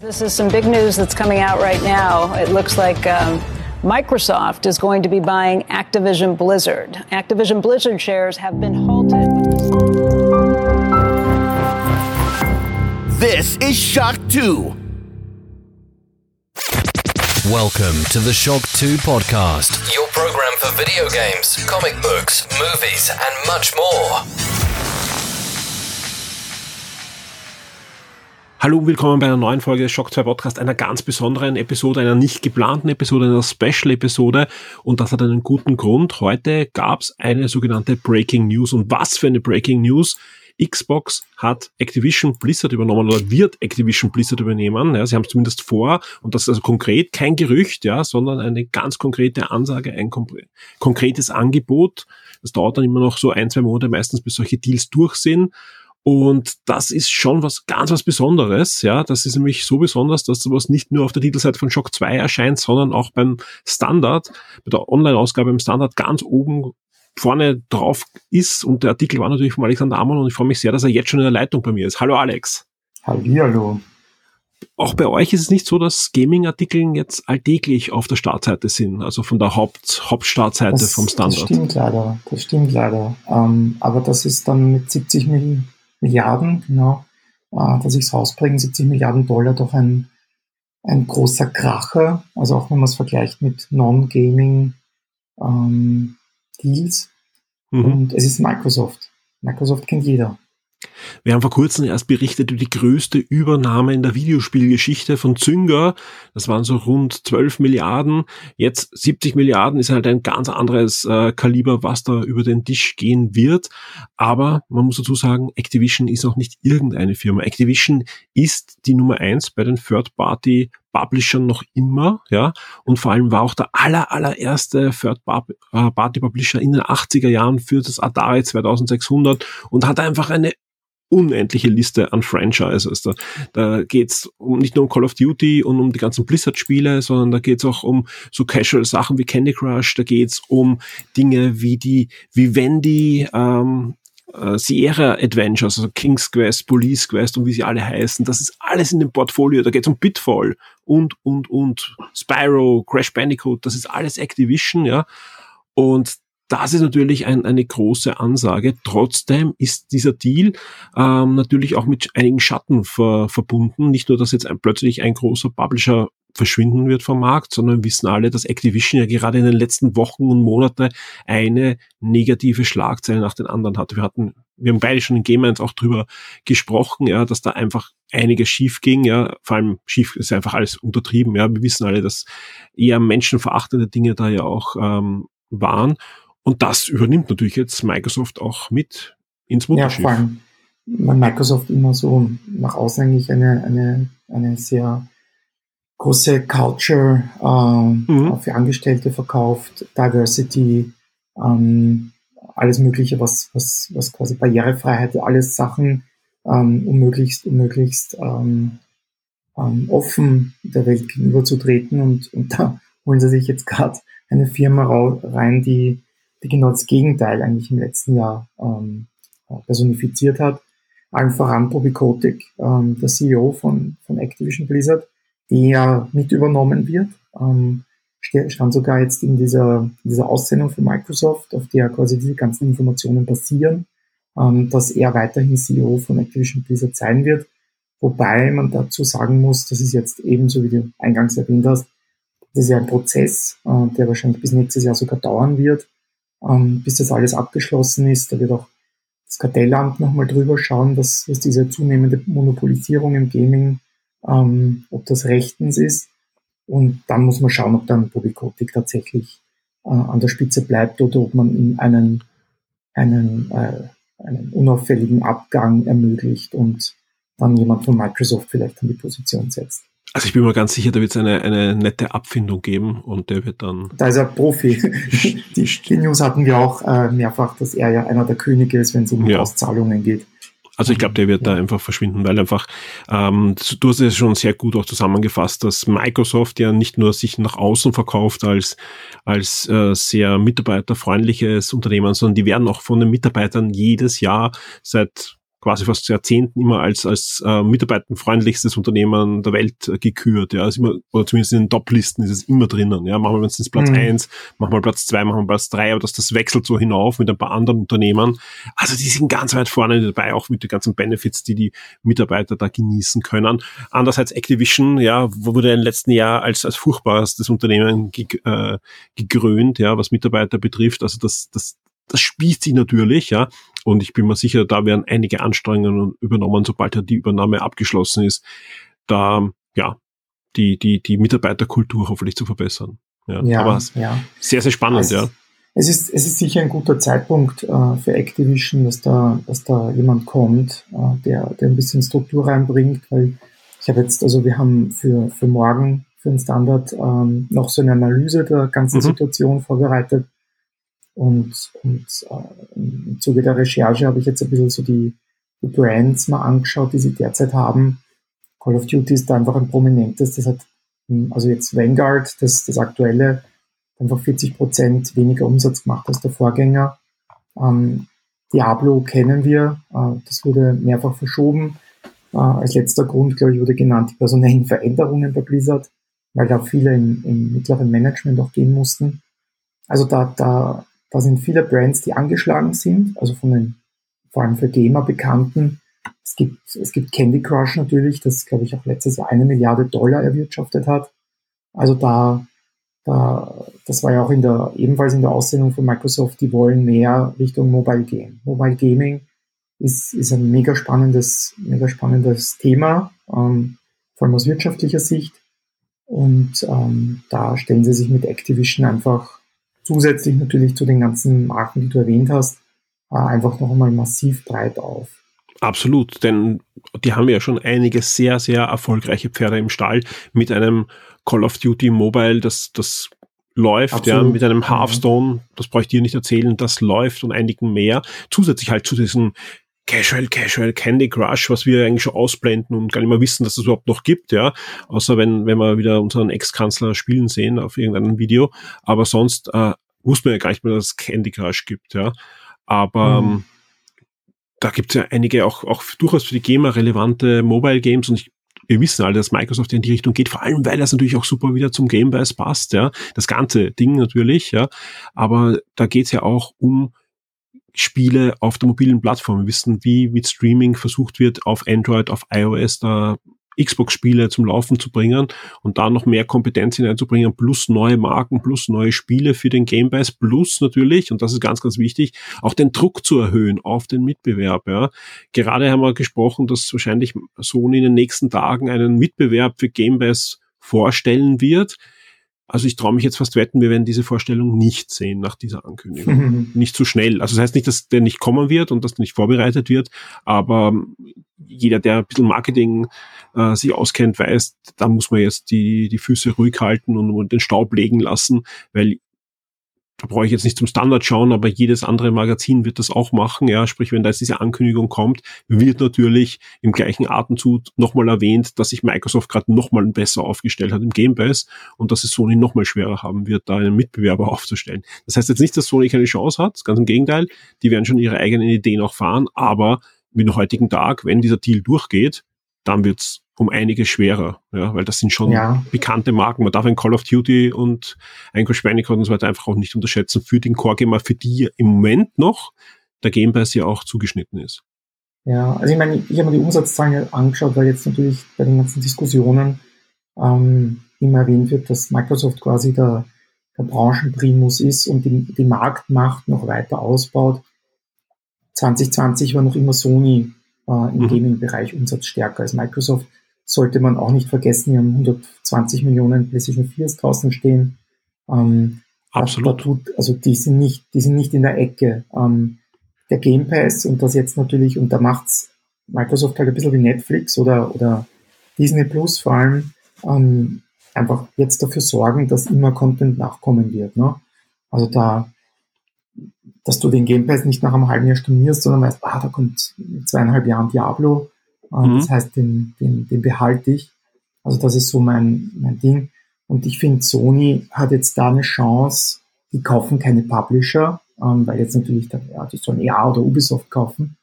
This is some big news that's coming out right now. It looks like um, Microsoft is going to be buying Activision Blizzard. Activision Blizzard shares have been halted. This is Shock 2. Welcome to the Shock 2 podcast, your program for video games, comic books, movies, and much more. Hallo und willkommen bei einer neuen Folge des Shock 2 Podcast, einer ganz besonderen Episode, einer nicht geplanten Episode, einer Special-Episode. Und das hat einen guten Grund. Heute gab es eine sogenannte Breaking News. Und was für eine Breaking News? Xbox hat Activision Blizzard übernommen oder wird Activision Blizzard übernehmen. Ja, sie haben es zumindest vor und das ist also konkret kein Gerücht, ja, sondern eine ganz konkrete Ansage, ein konkretes Angebot. Das dauert dann immer noch so ein, zwei Monate meistens, bis solche Deals durch sind. Und das ist schon was ganz was Besonderes, ja. Das ist nämlich so besonders, dass sowas nicht nur auf der Titelseite von Shock 2 erscheint, sondern auch beim Standard, bei der Online-Ausgabe im Standard ganz oben vorne drauf ist. Und der Artikel war natürlich von Alexander Ammann und ich freue mich sehr, dass er jetzt schon in der Leitung bei mir ist. Hallo Alex. Hallo. Auch bei euch ist es nicht so, dass Gaming-Artikel jetzt alltäglich auf der Startseite sind, also von der Haupt Hauptstartseite das, vom Standard. Das stimmt leider, das stimmt leider. Ähm, aber das ist dann mit 70 Millionen Milliarden, genau, äh, dass ich es rausbringe, 70 Milliarden Dollar, doch ein, ein großer Kracher. Also auch wenn man es vergleicht mit Non-Gaming ähm, Deals. Mhm. Und es ist Microsoft. Microsoft kennt jeder. Wir haben vor kurzem erst berichtet über die größte Übernahme in der Videospielgeschichte von Zynga. Das waren so rund 12 Milliarden. Jetzt 70 Milliarden ist halt ein ganz anderes äh, Kaliber, was da über den Tisch gehen wird. Aber man muss dazu sagen, Activision ist auch nicht irgendeine Firma. Activision ist die Nummer eins bei den Third-Party Publishern noch immer, ja, und vor allem war auch der aller, allererste Third-Party-Publisher in den 80er Jahren für das Atari 2600 und hat einfach eine unendliche Liste an Franchises. Da, da geht's um, nicht nur um Call of Duty und um die ganzen Blizzard-Spiele, sondern da geht's auch um so Casual-Sachen wie Candy Crush, da geht's um Dinge wie die Vivendi, ähm, äh, Sierra Adventures, also King's Quest, Police Quest und wie sie alle heißen. Das ist alles in dem Portfolio. Da geht's um Pitfall und, und, und Spyro, Crash Bandicoot, das ist alles Activision, ja. Und das ist natürlich ein, eine große Ansage. Trotzdem ist dieser Deal ähm, natürlich auch mit einigen Schatten ver, verbunden. Nicht nur, dass jetzt ein, plötzlich ein großer Publisher verschwinden wird vom Markt, sondern wissen alle, dass Activision ja gerade in den letzten Wochen und Monaten eine negative Schlagzeile nach den anderen hatte. Wir hatten, wir haben beide schon in Game 1 auch drüber gesprochen, ja, dass da einfach einiges schief ging, ja, vor allem schief ist einfach alles untertrieben, ja. Wir wissen alle, dass eher menschenverachtende Dinge da ja auch ähm, waren. Und das übernimmt natürlich jetzt Microsoft auch mit ins Mutterschiff. Ja, vor allem, weil Microsoft immer so nach außen eigentlich eine, eine, eine sehr große Culture äh, mhm. für Angestellte verkauft, Diversity, ähm, alles Mögliche, was, was, was quasi Barrierefreiheit, alles Sachen, ähm, um möglichst, um möglichst ähm, ähm, offen der Welt gegenüberzutreten. Und, und da holen sie sich jetzt gerade eine Firma rein, die die genau das Gegenteil eigentlich im letzten Jahr ähm, personifiziert hat. Allen voran Bobby Kotick, ähm, der CEO von, von Activision Blizzard, der mit übernommen wird. Ähm, stand sogar jetzt in dieser, in dieser Aussendung von Microsoft, auf der quasi diese ganzen Informationen basieren, ähm, dass er weiterhin CEO von Activision Blizzard sein wird. Wobei man dazu sagen muss, das ist jetzt ebenso, wie du eingangs erwähnt hast, das ist ja ein Prozess, äh, der wahrscheinlich bis nächstes Jahr sogar dauern wird ähm, bis das alles abgeschlossen ist. Da wird auch das Kartellamt nochmal drüber schauen, was, was diese zunehmende Monopolisierung im Gaming, ähm, ob das rechtens ist. Und dann muss man schauen, ob dann Bobby Kotick tatsächlich äh, an der Spitze bleibt oder ob man ihm einen, einen, äh, einen unauffälligen Abgang ermöglicht und dann jemand von Microsoft vielleicht an die Position setzt. Also ich bin mir ganz sicher, da wird es eine, eine nette Abfindung geben und der wird dann. Da ist er Profi. die, die News hatten wir auch äh, mehrfach, dass er ja einer der Könige ist, wenn es um ja. Auszahlungen geht. Also ich glaube, der wird ja. da einfach verschwinden, weil einfach, ähm, du hast es schon sehr gut auch zusammengefasst, dass Microsoft ja nicht nur sich nach außen verkauft als, als äh, sehr mitarbeiterfreundliches Unternehmen, sondern die werden auch von den Mitarbeitern jedes Jahr seit quasi fast Jahrzehnten immer als, als äh, mitarbeitenfreundlichstes Unternehmen der Welt äh, gekürt. Ja, ist immer, oder zumindest in den Top-Listen ist es immer drinnen. Ja, manchmal wenn es Platz mhm. eins, manchmal Platz zwei, manchmal Platz drei, aber dass das wechselt so hinauf mit ein paar anderen Unternehmen. Also die sind ganz weit vorne dabei, auch mit den ganzen Benefits, die die Mitarbeiter da genießen können. Andererseits Activision, ja, wurde im letzten Jahr als, als furchtbarstes Unternehmen ge äh, gekrönt, ja, was Mitarbeiter betrifft. Also das, das, das spießt sich natürlich, ja. Und ich bin mir sicher, da werden einige Anstrengungen übernommen, sobald ja die Übernahme abgeschlossen ist, da, ja, die, die, die Mitarbeiterkultur hoffentlich zu verbessern. Ja, ja aber ja. sehr, sehr spannend, es, ja. Es ist, es ist sicher ein guter Zeitpunkt äh, für Activision, dass da, dass da jemand kommt, äh, der, der ein bisschen Struktur reinbringt, weil ich habe jetzt, also wir haben für, für morgen, für den Standard, ähm, noch so eine Analyse der ganzen mhm. Situation vorbereitet und, und äh, im Zuge der Recherche habe ich jetzt ein bisschen so die, die Brands mal angeschaut, die sie derzeit haben. Call of Duty ist da einfach ein prominentes. Das hat, hm, also jetzt Vanguard, das, das aktuelle, einfach 40 Prozent weniger Umsatz gemacht als der Vorgänger. Ähm, Diablo kennen wir, äh, das wurde mehrfach verschoben. Äh, als letzter Grund, glaube ich, wurde genannt die personellen Veränderungen bei Blizzard, weil da viele im, im mittleren Management auch gehen mussten. Also da, da da sind viele Brands, die angeschlagen sind, also von den vor allem für Gamer bekannten. Es gibt, es gibt Candy Crush natürlich, das glaube ich auch letztes Jahr eine Milliarde Dollar erwirtschaftet hat. Also da, da, das war ja auch in der, ebenfalls in der Aussendung von Microsoft, die wollen mehr Richtung Mobile Game. Mobile Gaming ist, ist ein mega spannendes, mega spannendes Thema, ähm, vor allem aus wirtschaftlicher Sicht. Und ähm, da stellen sie sich mit Activision einfach zusätzlich natürlich zu den ganzen Marken, die du erwähnt hast, äh, einfach noch einmal massiv breit auf. Absolut, denn die haben ja schon einige sehr, sehr erfolgreiche Pferde im Stall mit einem Call of Duty Mobile, das, das läuft, Absolut. ja, mit einem Hearthstone, das brauche ich dir nicht erzählen, das läuft und einigen mehr. Zusätzlich halt zu diesem Casual, Casual, Candy Crush, was wir eigentlich schon ausblenden und gar nicht mehr wissen, dass es überhaupt noch gibt, ja. Außer wenn, wenn wir wieder unseren Ex-Kanzler spielen sehen auf irgendeinem Video. Aber sonst äh, wussten wir ja gar nicht mehr, dass es Candy Crush gibt, ja. Aber mhm. ähm, da gibt es ja einige auch, auch durchaus für die Gamer relevante Mobile Games und ich wir wissen alle, dass Microsoft in die Richtung geht, vor allem weil das natürlich auch super wieder zum Game Pass passt, ja. Das ganze Ding natürlich, ja. Aber da geht's ja auch um Spiele auf der mobilen Plattform. Wir wissen, wie mit Streaming versucht wird, auf Android, auf iOS da Xbox-Spiele zum Laufen zu bringen und da noch mehr Kompetenz hineinzubringen, plus neue Marken, plus neue Spiele für den Game Pass, plus natürlich, und das ist ganz, ganz wichtig, auch den Druck zu erhöhen auf den Mitbewerb. Ja. Gerade haben wir gesprochen, dass wahrscheinlich Sony in den nächsten Tagen einen Mitbewerb für Game Pass vorstellen wird also ich traue mich jetzt fast wetten, wir werden diese Vorstellung nicht sehen nach dieser Ankündigung. Mhm. Nicht zu so schnell. Also das heißt nicht, dass der nicht kommen wird und dass der nicht vorbereitet wird, aber jeder, der ein bisschen Marketing äh, sich auskennt, weiß, da muss man jetzt die, die Füße ruhig halten und, und den Staub legen lassen, weil da brauche ich jetzt nicht zum Standard schauen, aber jedes andere Magazin wird das auch machen. Ja, sprich, wenn da jetzt diese Ankündigung kommt, wird natürlich im gleichen Atemzug nochmal erwähnt, dass sich Microsoft gerade nochmal besser aufgestellt hat im Game Pass und dass es Sony nochmal schwerer haben wird, da einen Mitbewerber aufzustellen. Das heißt jetzt nicht, dass Sony keine Chance hat, ganz im Gegenteil, die werden schon ihre eigenen Ideen auch fahren, aber mit dem heutigen Tag, wenn dieser Deal durchgeht, dann wird's um einige schwerer, ja, weil das sind schon ja. bekannte Marken. Man darf ein Call of Duty und ein Crash Bandicoot und so weiter einfach auch nicht unterschätzen für den Core Gamer, für die im Moment noch der Game Pass ja auch zugeschnitten ist. Ja, also ich meine, ich habe mir die Umsatzzahlen angeschaut, weil jetzt natürlich bei den ganzen Diskussionen ähm, immer erwähnt wird, dass Microsoft quasi der, der Branchenprimus ist und die, die Marktmacht noch weiter ausbaut. 2020 war noch immer Sony äh, im mhm. Gaming-Bereich umsatzstärker als Microsoft sollte man auch nicht vergessen, wir haben 120 Millionen PlayStation 4 draußen stehen. Ähm, Absolut. Tut, also die sind nicht, die sind nicht in der Ecke. Ähm, der Game Pass und das jetzt natürlich, und da macht's Microsoft halt ein bisschen wie Netflix oder, oder Disney Plus vor allem, ähm, einfach jetzt dafür sorgen, dass immer Content nachkommen wird. Ne? Also da, dass du den Game Pass nicht nach einem halben Jahr stornierst, sondern weißt, ah, da kommt in zweieinhalb Jahren Diablo, Mhm. Das heißt, den, den, den behalte ich. Also das ist so mein, mein Ding. Und ich finde, Sony hat jetzt da eine Chance, die kaufen keine Publisher, ähm, weil jetzt natürlich, da, ja, die sollen EA oder Ubisoft kaufen.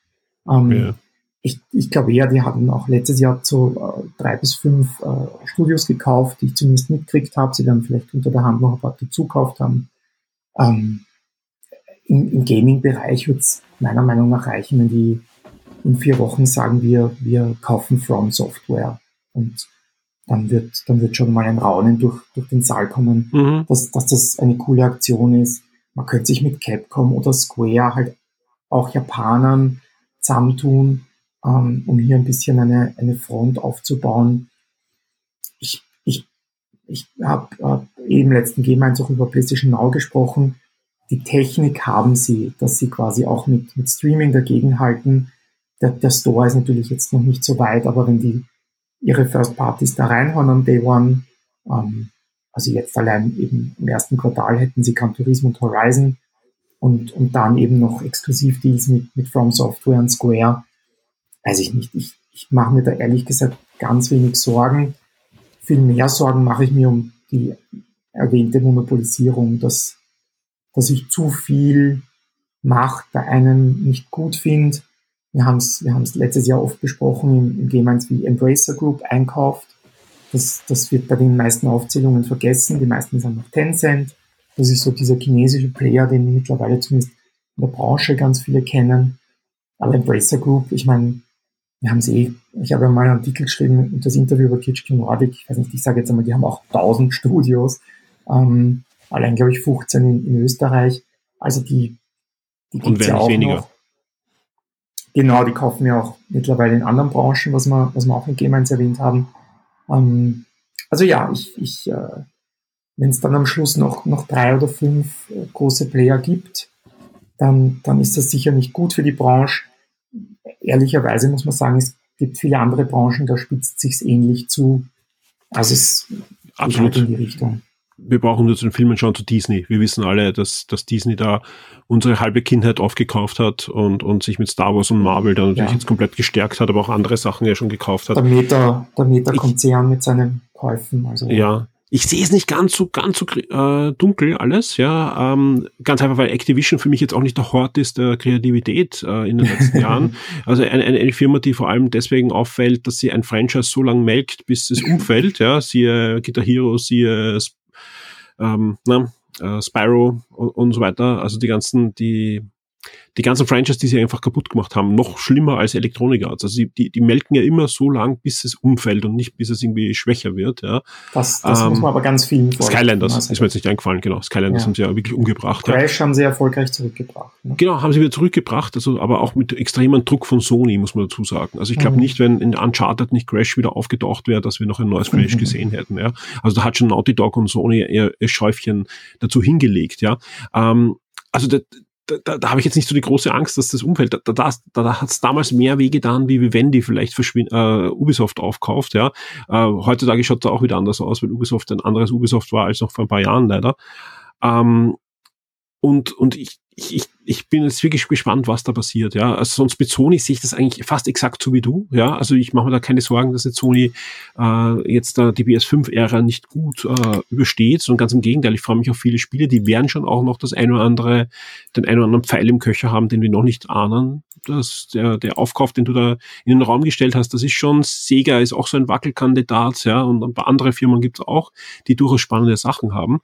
Ähm, ja. ich, ich glaube eher, die hatten auch letztes Jahr so äh, drei bis fünf äh, Studios gekauft, die ich zumindest mitgekriegt habe. Sie dann vielleicht unter der Hand noch ein paar dazu gekauft haben. Ähm, Im im Gaming-Bereich wird es meiner Meinung nach reichen, wenn die in vier Wochen sagen wir, wir kaufen From Software und dann wird, dann wird schon mal ein Raunen durch, durch den Saal kommen, mhm. dass, dass das eine coole Aktion ist. Man könnte sich mit Capcom oder Square halt auch Japanern zusammentun, ähm, um hier ein bisschen eine, eine Front aufzubauen. Ich, ich, ich habe äh, eben letzten 1 auch über PlayStation Now gesprochen. Die Technik haben sie, dass sie quasi auch mit, mit Streaming dagegenhalten. Der, der Store ist natürlich jetzt noch nicht so weit, aber wenn die ihre First Parties da reinhauen am Day One, ähm, also jetzt allein eben im ersten Quartal hätten sie Gran Turismo und Horizon und, und dann eben noch Exklusivdeals mit, mit From Software und Square. Weiß ich nicht. Ich, ich mache mir da ehrlich gesagt ganz wenig Sorgen. Viel mehr Sorgen mache ich mir um die erwähnte Monopolisierung, dass, dass ich zu viel Macht bei einem nicht gut finde wir haben es wir haben's letztes Jahr oft besprochen, im, im Game 1 wie Embracer Group einkauft. Das, das wird bei den meisten Aufzählungen vergessen. Die meisten sind noch Tencent. Das ist so dieser chinesische Player, den mittlerweile zumindest in der Branche ganz viele kennen. Aber Embracer Group, ich meine, wir haben es eh, ich habe ja mal einen Artikel geschrieben und das Interview über THQ Nordic, ich weiß nicht, ich sage jetzt einmal, die haben auch 1000 Studios, ähm, allein glaube ich 15 in, in Österreich. Also die, die gibt's ja auch weniger. noch. Genau, die kaufen wir auch mittlerweile in anderen Branchen, was wir, was wir auch in 1 erwähnt haben. Ähm, also ja, ich, ich äh, wenn es dann am Schluss noch, noch drei oder fünf äh, große Player gibt, dann, dann ist das sicher nicht gut für die Branche. Ehrlicherweise muss man sagen, es gibt viele andere Branchen, da spitzt sich's ähnlich zu. Also es Absolut. geht halt in die Richtung wir brauchen nur zu den Filmen schauen zu Disney. Wir wissen alle, dass, dass Disney da unsere halbe Kindheit aufgekauft hat und, und sich mit Star Wars und Marvel da natürlich ja. jetzt komplett gestärkt hat, aber auch andere Sachen ja schon gekauft hat. Der Meta, der Meta-Konzern mit seinen Käufen. Also. Ja, ich sehe es nicht ganz so ganz so äh, dunkel alles, ja. Ähm, ganz einfach, weil Activision für mich jetzt auch nicht der Hort ist der Kreativität äh, in den letzten Jahren. Also eine, eine, Firma, die vor allem deswegen auffällt, dass sie ein Franchise so lang melkt, bis es umfällt, ja. Siehe Guitar Hero, siehe ähm, na, äh, Spyro und, und so weiter. Also die ganzen, die die ganzen Franchises, die sie einfach kaputt gemacht haben, noch schlimmer als Electronic Arts. Also die, die melken ja immer so lang, bis es umfällt und nicht bis es irgendwie schwächer wird. Ja. Das, das ähm, muss man aber ganz vielen Skylanders ist mir jetzt nicht eingefallen, genau. Skylanders ja. haben sie ja wirklich umgebracht. Crash ja. haben sie erfolgreich zurückgebracht. Ne? Genau, haben sie wieder zurückgebracht, also aber auch mit extremem Druck von Sony, muss man dazu sagen. Also ich glaube mhm. nicht, wenn in Uncharted nicht Crash wieder aufgetaucht wäre, dass wir noch ein neues Crash mhm. gesehen hätten. Ja. Also da hat schon Naughty Dog und Sony ihr, ihr Schäufchen dazu hingelegt. Ja. Ähm, also der, da, da, da habe ich jetzt nicht so die große Angst, dass das umfällt. Da, da, da, da hat es damals mehr weh getan, wie Vivendi vielleicht verschwind, äh, Ubisoft aufkauft. Ja, äh, heutzutage schaut es auch wieder anders aus, weil Ubisoft ein anderes Ubisoft war als noch vor ein paar Jahren leider. Ähm, und und ich, ich, ich bin jetzt wirklich gespannt, was da passiert. Ja, also sonst mit Sony sehe ich das eigentlich fast exakt so wie du. Ja, also ich mache mir da keine Sorgen, dass jetzt Sony äh, jetzt da die PS5-Ära nicht gut äh, übersteht, sondern ganz im Gegenteil. Ich freue mich auf viele Spiele, die werden schon auch noch das ein oder andere, den ein oder anderen Pfeil im Köcher haben, den wir noch nicht ahnen. Das, der, der Aufkauf, den du da in den Raum gestellt hast, das ist schon, Sega ist auch so ein Wackelkandidat, ja, und ein paar andere Firmen gibt es auch, die durchaus spannende Sachen haben.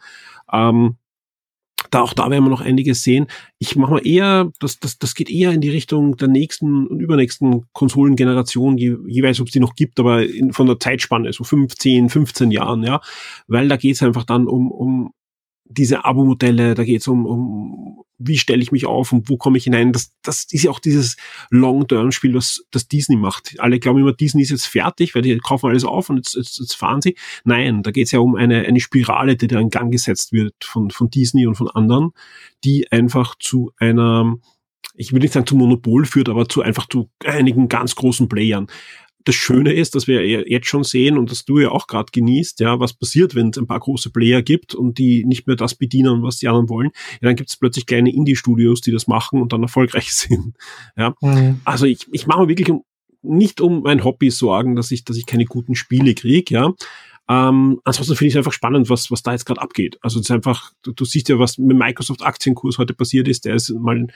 Ähm, da auch da werden wir noch einiges sehen. Ich mache mal eher, das, das, das geht eher in die Richtung der nächsten und übernächsten Konsolengeneration, je, jeweils ob es die noch gibt, aber in, von der Zeitspanne, so 15, 15 Jahren, ja. Weil da geht es einfach dann um, um diese Abo-Modelle, da geht es um, um, wie stelle ich mich auf und wo komme ich hinein. Das, das ist ja auch dieses Long-Term-Spiel, was das Disney macht. Alle glauben immer, Disney ist jetzt fertig, weil die kaufen alles auf und jetzt, jetzt, jetzt fahren sie. Nein, da geht es ja um eine, eine Spirale, die da in Gang gesetzt wird von, von Disney und von anderen, die einfach zu einer ich will nicht sagen zu Monopol führt, aber zu einfach zu einigen ganz großen Playern das Schöne ist, dass wir jetzt schon sehen und dass du ja auch gerade genießt, ja, was passiert, wenn es ein paar große Player gibt und die nicht mehr das bedienen, was die anderen wollen. Ja, dann gibt es plötzlich kleine Indie-Studios, die das machen und dann erfolgreich sind. Ja, mhm. also ich, ich mache mir wirklich um, nicht um mein Hobby sorgen, dass ich, dass ich keine guten Spiele kriege, ja. Ähm, ansonsten finde ich es einfach spannend, was, was da jetzt gerade abgeht. Also es ist einfach, du, du siehst ja, was mit Microsoft Aktienkurs heute passiert ist, der ist mal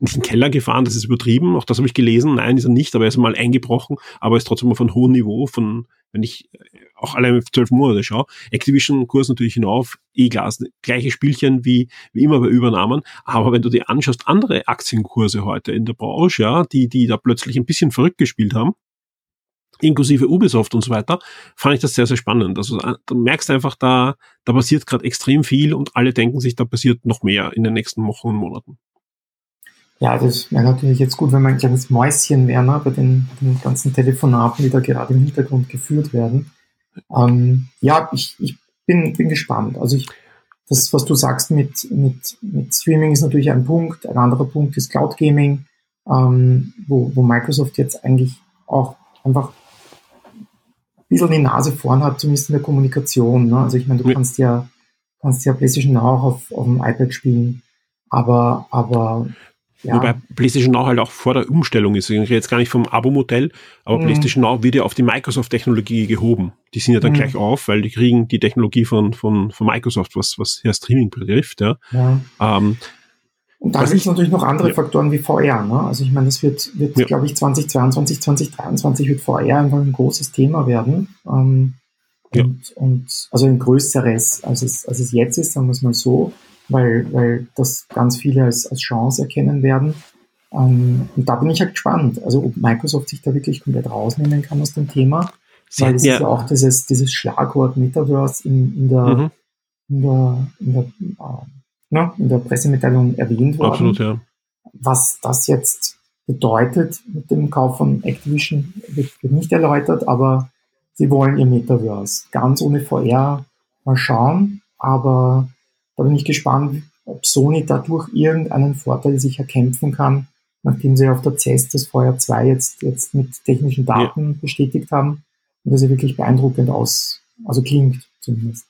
nicht in den Keller gefahren, das ist übertrieben, auch das habe ich gelesen. Nein, ist er nicht, aber er ist mal eingebrochen, aber ist trotzdem mal von hohem Niveau, von, wenn ich auch allein zwölf Monate schaue. Activision-Kurs natürlich hinauf, klar, gleiche Spielchen wie, wie immer bei Übernahmen. Aber wenn du dir anschaust, andere Aktienkurse heute in der Branche, ja, die, die da plötzlich ein bisschen verrückt gespielt haben, inklusive Ubisoft und so weiter, fand ich das sehr, sehr spannend. Also äh, du merkst einfach, da, da passiert gerade extrem viel und alle denken sich, da passiert noch mehr in den nächsten Wochen und Monaten. Ja, das wäre natürlich jetzt gut, wenn man ein kleines Mäuschen wäre, ne, bei den, den ganzen Telefonaten, die da gerade im Hintergrund geführt werden. Ähm, ja, ich, ich bin, bin gespannt. Also ich, das, was du sagst mit, mit, mit Streaming ist natürlich ein Punkt. Ein anderer Punkt ist Cloud Gaming, ähm, wo, wo Microsoft jetzt eigentlich auch einfach ein bisschen die Nase vorn hat, zumindest in der Kommunikation. Ne? Also ich meine, du kannst ja, kannst ja PlayStation Now auf, auf dem iPad spielen, aber, aber ja. Wobei PlayStation Now halt auch vor der Umstellung ist. Ich rede jetzt gar nicht vom Abo-Modell, aber mhm. PlayStation Now wird ja auf die Microsoft-Technologie gehoben. Die sind ja dann mhm. gleich auf, weil die kriegen die Technologie von, von, von Microsoft, was, was ja Streaming betrifft. Ja. ja. Ähm, und da gibt es natürlich noch andere ja. Faktoren wie VR. Ne? Also ich meine, das wird, wird ja. glaube ich, 2022, 2023 wird VR einfach ein großes Thema werden. Ähm, und, und also ein größeres, als es, als es jetzt ist, sagen wir es mal so weil, weil das ganz viele als, als Chance erkennen werden. Ähm, und da bin ich halt gespannt, also ob Microsoft sich da wirklich komplett rausnehmen kann aus dem Thema. Sie weil es ja. ist ja auch dieses, dieses Schlagwort Metaverse in, in der, mhm. in der, in der, äh, na, in der Pressemitteilung erwähnt worden. Absolut, ja. Was das jetzt bedeutet mit dem Kauf von Activision, wird, wird nicht erläutert, aber sie wollen ihr Metaverse. Ganz ohne VR mal schauen, aber da bin ich gespannt, ob Sony dadurch irgendeinen Vorteil sich erkämpfen kann, nachdem sie auf der CES das Feuer 2 jetzt, jetzt mit technischen Daten ja. bestätigt haben und das ja wirklich beeindruckend aus, also klingt zumindest.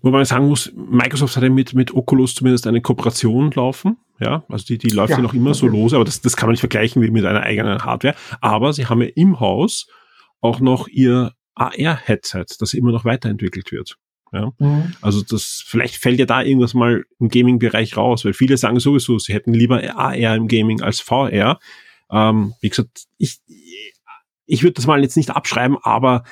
Wobei man sagen muss, Microsoft hat ja mit, mit Oculus zumindest eine Kooperation laufen. Ja, also die, die läuft ja, ja noch immer so los, aber das, das kann man nicht vergleichen wie mit einer eigenen Hardware. Aber sie haben ja im Haus auch noch ihr AR-Headset, das immer noch weiterentwickelt wird. Ja? Mhm. Also das, vielleicht fällt ja da irgendwas mal im Gaming-Bereich raus, weil viele sagen sowieso, sie hätten lieber AR im Gaming als VR. Ähm, wie gesagt, ich, ich würde das mal jetzt nicht abschreiben, aber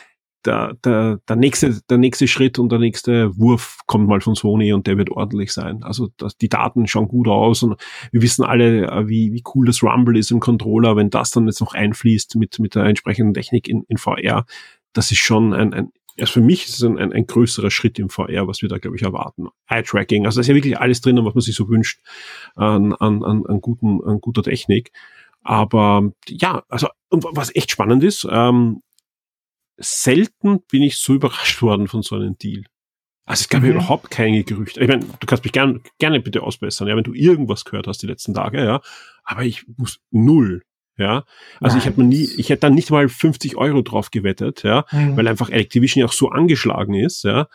der, der, der, nächste, der nächste Schritt und der nächste Wurf kommt mal von Sony und der wird ordentlich sein. Also das, die Daten schauen gut aus und wir wissen alle, äh, wie, wie cool das Rumble ist im Controller, wenn das dann jetzt noch einfließt mit, mit der entsprechenden Technik in, in VR. Das ist schon ein, ein also für mich ist es ein, ein, ein größerer Schritt im VR, was wir da, glaube ich, erwarten. Eye-Tracking, also da ist ja wirklich alles drin, was man sich so wünscht an, an, an, an, guten, an guter Technik. Aber ja, also und was echt spannend ist, ähm, selten bin ich so überrascht worden von so einem Deal. Also es gab mhm. überhaupt keine Gerüchte. Ich meine, du kannst mich gern, gerne bitte ausbessern, ja, wenn du irgendwas gehört hast die letzten Tage, ja. Aber ich muss null ja, also Nein. ich hätte mir nie, ich hätte dann nicht mal 50 Euro drauf gewettet, ja, mhm. weil einfach Activision ja auch so angeschlagen ist, ja.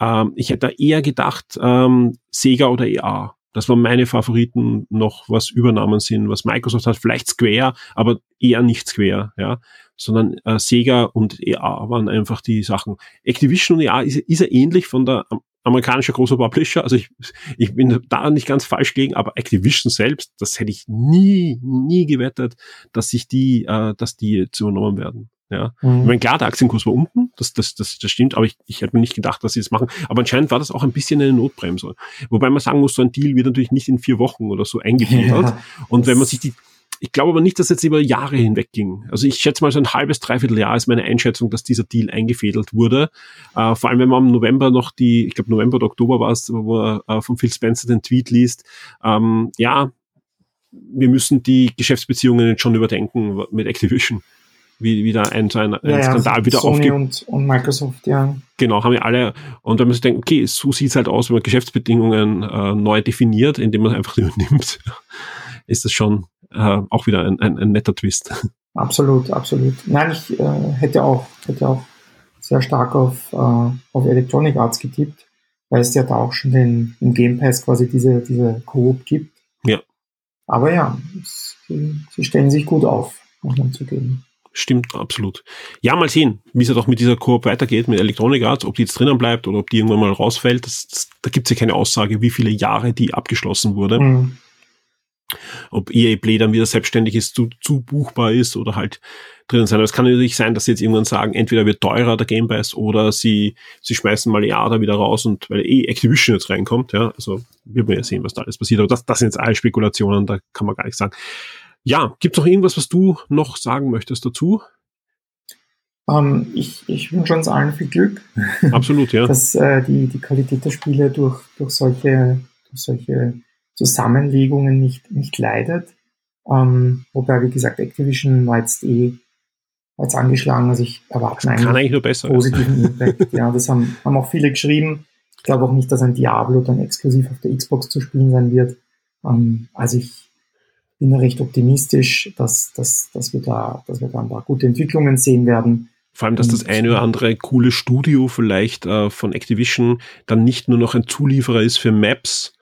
Ähm, ich hätte da eher gedacht, ähm, Sega oder EA. Das waren meine Favoriten noch, was Übernahmen sind, was Microsoft hat, vielleicht Square, aber eher nicht Square, ja, sondern äh, Sega und EA waren einfach die Sachen. Activision und EA ist, ist ja ähnlich von der amerikanischer großer Publisher. Also ich, ich bin da nicht ganz falsch gegen, aber Activision selbst, das hätte ich nie, nie gewettet, dass sich die, äh, dass die jetzt übernommen werden. Ja, mhm. ich meine, klar, der Aktienkurs war unten, das, das, das, das stimmt, aber ich, ich hätte mir nicht gedacht, dass sie das machen. Aber anscheinend war das auch ein bisschen eine Notbremse. Wobei man sagen muss, so ein Deal wird natürlich nicht in vier Wochen oder so eingefädelt. Ja, und wenn man sich die, ich glaube aber nicht, dass jetzt über Jahre hinweg ging. Also ich schätze mal so ein halbes, dreiviertel Jahr ist meine Einschätzung, dass dieser Deal eingefädelt wurde. Äh, vor allem, wenn man im November noch die, ich glaube November oder Oktober war es, wo er äh, von Phil Spencer den Tweet liest. Ähm, ja, wir müssen die Geschäftsbeziehungen jetzt schon überdenken mit Activision. Wie, wie da ein, so ein, ein ja, Skandal ja, wieder Sony und, und Microsoft, ja. Genau, haben wir alle. Und wenn man sich denkt, okay, so sieht's halt aus, wenn man Geschäftsbedingungen äh, neu definiert, indem man einfach übernimmt, ist das schon äh, auch wieder ein, ein, ein netter Twist. Absolut, absolut. Nein, ich äh, hätte auch, hätte auch sehr stark auf, äh, auf Electronic Arts getippt, weil es ja da auch schon den, im Game Pass quasi diese, diese Coop gibt. Ja. Aber ja, sie, sie stellen sich gut auf, muss man zugeben. Stimmt, absolut. Ja, mal sehen, wie es ja doch mit dieser Koop weitergeht, mit Electronic Arts, ob die jetzt drinnen bleibt oder ob die irgendwann mal rausfällt. Das, das, da gibt es ja keine Aussage, wie viele Jahre die abgeschlossen wurde. Mhm. Ob EA Play dann wieder selbstständig ist, zu, zu buchbar ist oder halt drin sein. Aber es kann natürlich sein, dass sie jetzt irgendwann sagen, entweder wird teurer der Game Pass oder sie, sie schmeißen mal EA wieder raus und weil eh Activision jetzt reinkommt, ja, also wird man ja sehen, was da alles passiert. Aber das, das sind jetzt alle Spekulationen, da kann man gar nichts sagen. Ja, gibt es noch irgendwas, was du noch sagen möchtest dazu? Um, ähm, ich, ich wünsche uns allen viel Glück. Absolut, ja. Dass äh, die, die Qualität der Spiele durch, durch solche, durch solche Zusammenlegungen nicht, nicht leidet. Ähm, wobei, wie gesagt, Activision war jetzt eh als angeschlagen, also ich erwarte eigentlich, Kann eigentlich nur besser, positiven Impact. ja, das haben, haben auch viele geschrieben. Ich glaube auch nicht, dass ein Diablo dann exklusiv auf der Xbox zu spielen sein wird. Ähm, also ich bin recht optimistisch, dass, dass, dass, wir da, dass wir da ein paar gute Entwicklungen sehen werden. Vor allem, dass das eine oder andere coole Studio vielleicht äh, von Activision dann nicht nur noch ein Zulieferer ist für Maps,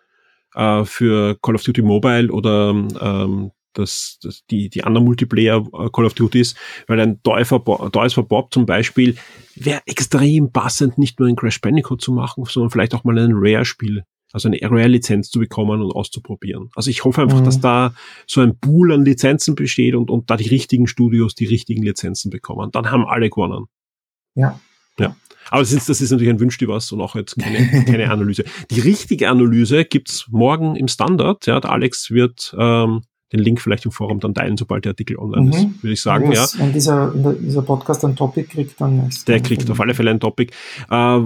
äh, für Call of Duty Mobile oder ähm, das, das, die, die anderen Multiplayer äh, Call of Duties, weil ein Toys for Bob zum Beispiel wäre extrem passend, nicht nur ein Crash Bandicoot zu machen, sondern vielleicht auch mal ein Rare-Spiel, also eine Rare-Lizenz zu bekommen und auszuprobieren. Also ich hoffe einfach, mhm. dass da so ein Pool an Lizenzen besteht und, und da die richtigen Studios die richtigen Lizenzen bekommen. Dann haben alle gewonnen. Ja. Ja. Aber das ist, das ist natürlich ein Wünsch dir was und auch jetzt keine, keine Analyse. Die richtige Analyse gibt's morgen im Standard. Ja, der Alex wird ähm, den Link vielleicht im Forum dann teilen, sobald der Artikel online mhm. ist, würde ich sagen. Das, ja. Wenn dieser, dieser Podcast ein Topic kriegt, dann ist Der kriegt auf alle Fälle ein Topic. Äh,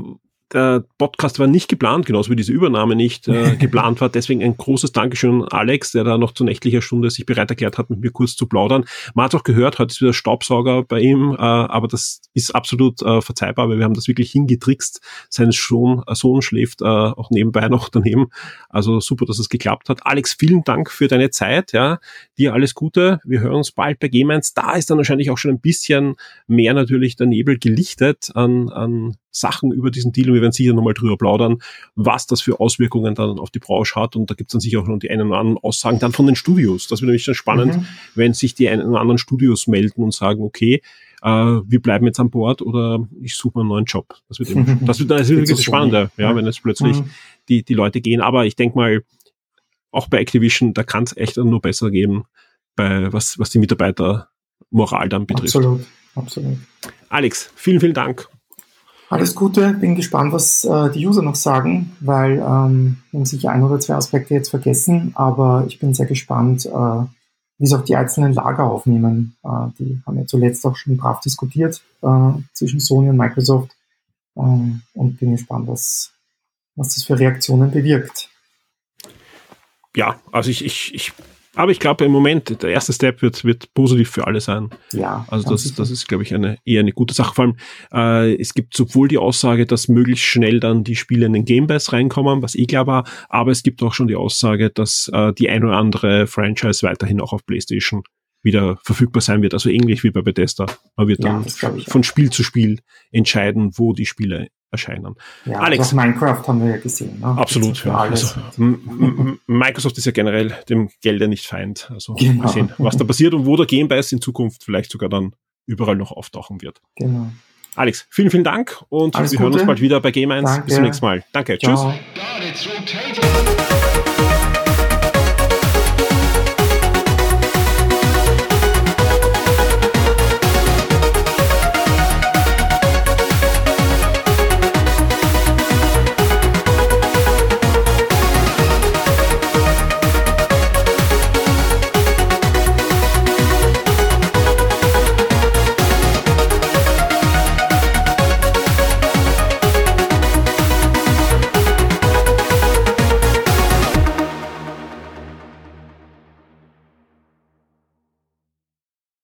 der Podcast war nicht geplant, genauso wie diese Übernahme nicht äh, geplant war. Deswegen ein großes Dankeschön an Alex, der da noch zu nächtlicher Stunde sich bereit erklärt hat, mit mir kurz zu plaudern. Man hat auch gehört, heute ist wieder Staubsauger bei ihm, äh, aber das ist absolut äh, verzeihbar, weil wir haben das wirklich hingetrickst. Sein Sohn, äh, Sohn schläft äh, auch nebenbei noch daneben. Also super, dass es geklappt hat. Alex, vielen Dank für deine Zeit. Ja, Dir alles Gute. Wir hören uns bald bei Game 1. Da ist dann wahrscheinlich auch schon ein bisschen mehr natürlich der Nebel gelichtet an, an Sachen über diesen Deal und wir werden sicher nochmal drüber plaudern, was das für Auswirkungen dann auf die Branche hat und da gibt es dann sicher auch noch die einen oder anderen Aussagen dann von den Studios. Das wird nämlich dann spannend, mhm. wenn sich die einen oder anderen Studios melden und sagen, okay, äh, wir bleiben jetzt an Bord oder ich suche mir einen neuen Job. Das wird, eben, das wird, das wird das spannender, ja, wenn jetzt plötzlich mhm. die, die Leute gehen. Aber ich denke mal, auch bei Activision, da kann es echt nur besser geben, bei was, was die Mitarbeitermoral dann betrifft. Absolut, absolut. Alex, vielen, vielen Dank. Alles Gute, bin gespannt, was äh, die User noch sagen, weil ähm, haben sicher ein oder zwei Aspekte jetzt vergessen, aber ich bin sehr gespannt, äh, wie es auch die einzelnen Lager aufnehmen. Äh, die haben ja zuletzt auch schon brav diskutiert äh, zwischen Sony und Microsoft äh, und bin gespannt, was, was das für Reaktionen bewirkt. Ja, also ich, ich, ich aber ich glaube, im Moment, der erste Step wird, wird positiv für alle sein. Ja. Also das, das ist, glaube ich, eine, eher eine gute Sache. Vor allem, äh, es gibt sowohl die Aussage, dass möglichst schnell dann die Spiele in den Game Pass reinkommen, was eh klar war, aber es gibt auch schon die Aussage, dass äh, die ein oder andere Franchise weiterhin auch auf PlayStation wieder verfügbar sein wird. Also ähnlich wie bei Bethesda. Man wird ja, dann von Spiel zu Spiel entscheiden, wo die Spiele erscheinen. Ja, Alex. Also Minecraft haben wir ja gesehen. Ne? Absolut. Ja. Also, Microsoft ist ja generell dem Gelder nicht feind. Also genau. sehen, was da passiert und wo der Game in Zukunft vielleicht sogar dann überall noch auftauchen wird. Genau. Alex, vielen, vielen Dank und Alles wir Gute. hören uns bald wieder bei Game 1. Danke. Bis zum nächsten Mal. Danke. Ciao. Tschüss.